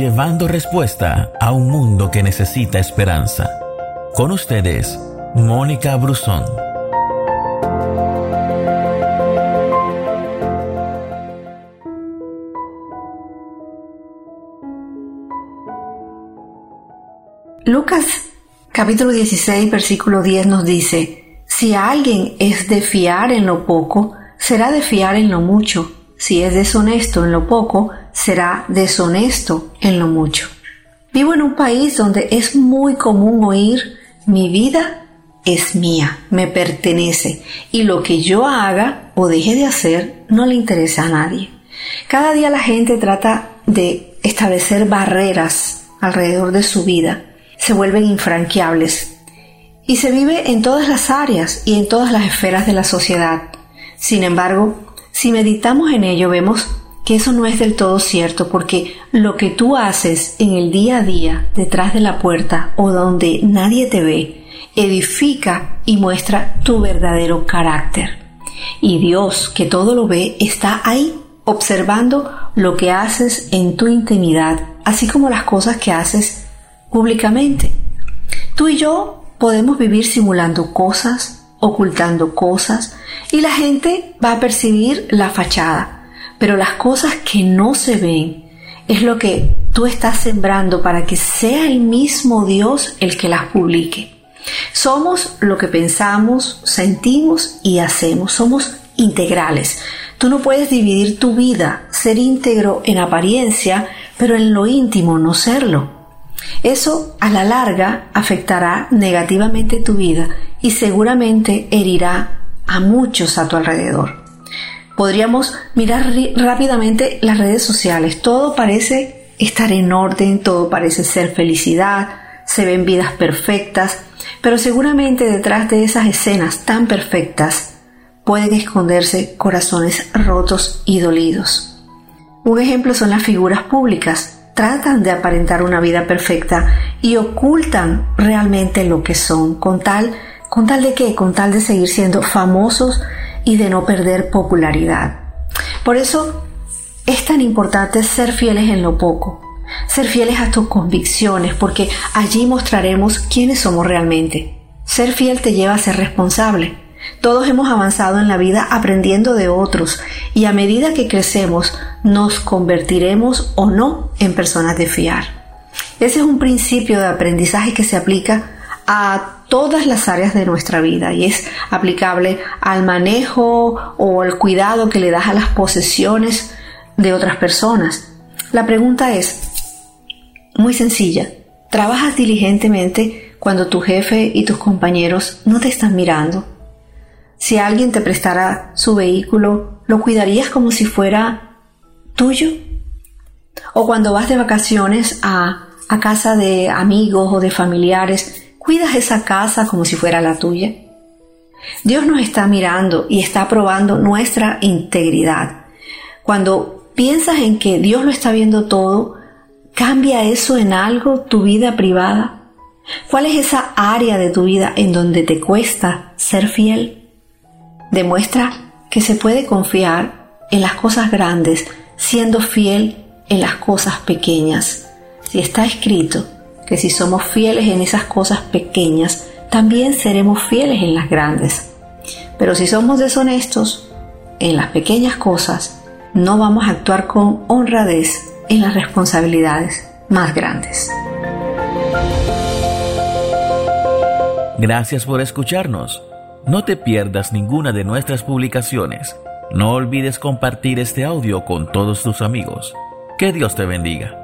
llevando respuesta a un mundo que necesita esperanza. Con ustedes, Mónica Brusón. Lucas capítulo 16 versículo 10 nos dice, si alguien es de fiar en lo poco, será de fiar en lo mucho. Si es deshonesto en lo poco, será deshonesto en lo mucho. Vivo en un país donde es muy común oír mi vida es mía, me pertenece y lo que yo haga o deje de hacer no le interesa a nadie. Cada día la gente trata de establecer barreras alrededor de su vida, se vuelven infranqueables y se vive en todas las áreas y en todas las esferas de la sociedad. Sin embargo, si meditamos en ello vemos que eso no es del todo cierto porque lo que tú haces en el día a día detrás de la puerta o donde nadie te ve edifica y muestra tu verdadero carácter. Y Dios, que todo lo ve, está ahí observando lo que haces en tu intimidad, así como las cosas que haces públicamente. Tú y yo podemos vivir simulando cosas, ocultando cosas, y la gente va a percibir la fachada pero las cosas que no se ven es lo que tú estás sembrando para que sea el mismo Dios el que las publique. Somos lo que pensamos, sentimos y hacemos. Somos integrales. Tú no puedes dividir tu vida, ser íntegro en apariencia, pero en lo íntimo no serlo. Eso a la larga afectará negativamente tu vida y seguramente herirá a muchos a tu alrededor podríamos mirar rápidamente las redes sociales. Todo parece estar en orden, todo parece ser felicidad, se ven vidas perfectas, pero seguramente detrás de esas escenas tan perfectas pueden esconderse corazones rotos y dolidos. Un ejemplo son las figuras públicas. Tratan de aparentar una vida perfecta y ocultan realmente lo que son, con tal, con tal de qué, con tal de seguir siendo famosos y de no perder popularidad. Por eso es tan importante ser fieles en lo poco, ser fieles a tus convicciones, porque allí mostraremos quiénes somos realmente. Ser fiel te lleva a ser responsable. Todos hemos avanzado en la vida aprendiendo de otros y a medida que crecemos nos convertiremos o no en personas de fiar. Ese es un principio de aprendizaje que se aplica a todas las áreas de nuestra vida y es aplicable al manejo o al cuidado que le das a las posesiones de otras personas. La pregunta es muy sencilla. ¿Trabajas diligentemente cuando tu jefe y tus compañeros no te están mirando? Si alguien te prestara su vehículo, ¿lo cuidarías como si fuera tuyo? ¿O cuando vas de vacaciones a, a casa de amigos o de familiares, ¿Cuidas esa casa como si fuera la tuya? Dios nos está mirando y está probando nuestra integridad. Cuando piensas en que Dios lo está viendo todo, ¿cambia eso en algo tu vida privada? ¿Cuál es esa área de tu vida en donde te cuesta ser fiel? Demuestra que se puede confiar en las cosas grandes siendo fiel en las cosas pequeñas. Si está escrito, que si somos fieles en esas cosas pequeñas, también seremos fieles en las grandes. Pero si somos deshonestos en las pequeñas cosas, no vamos a actuar con honradez en las responsabilidades más grandes. Gracias por escucharnos. No te pierdas ninguna de nuestras publicaciones. No olvides compartir este audio con todos tus amigos. Que Dios te bendiga.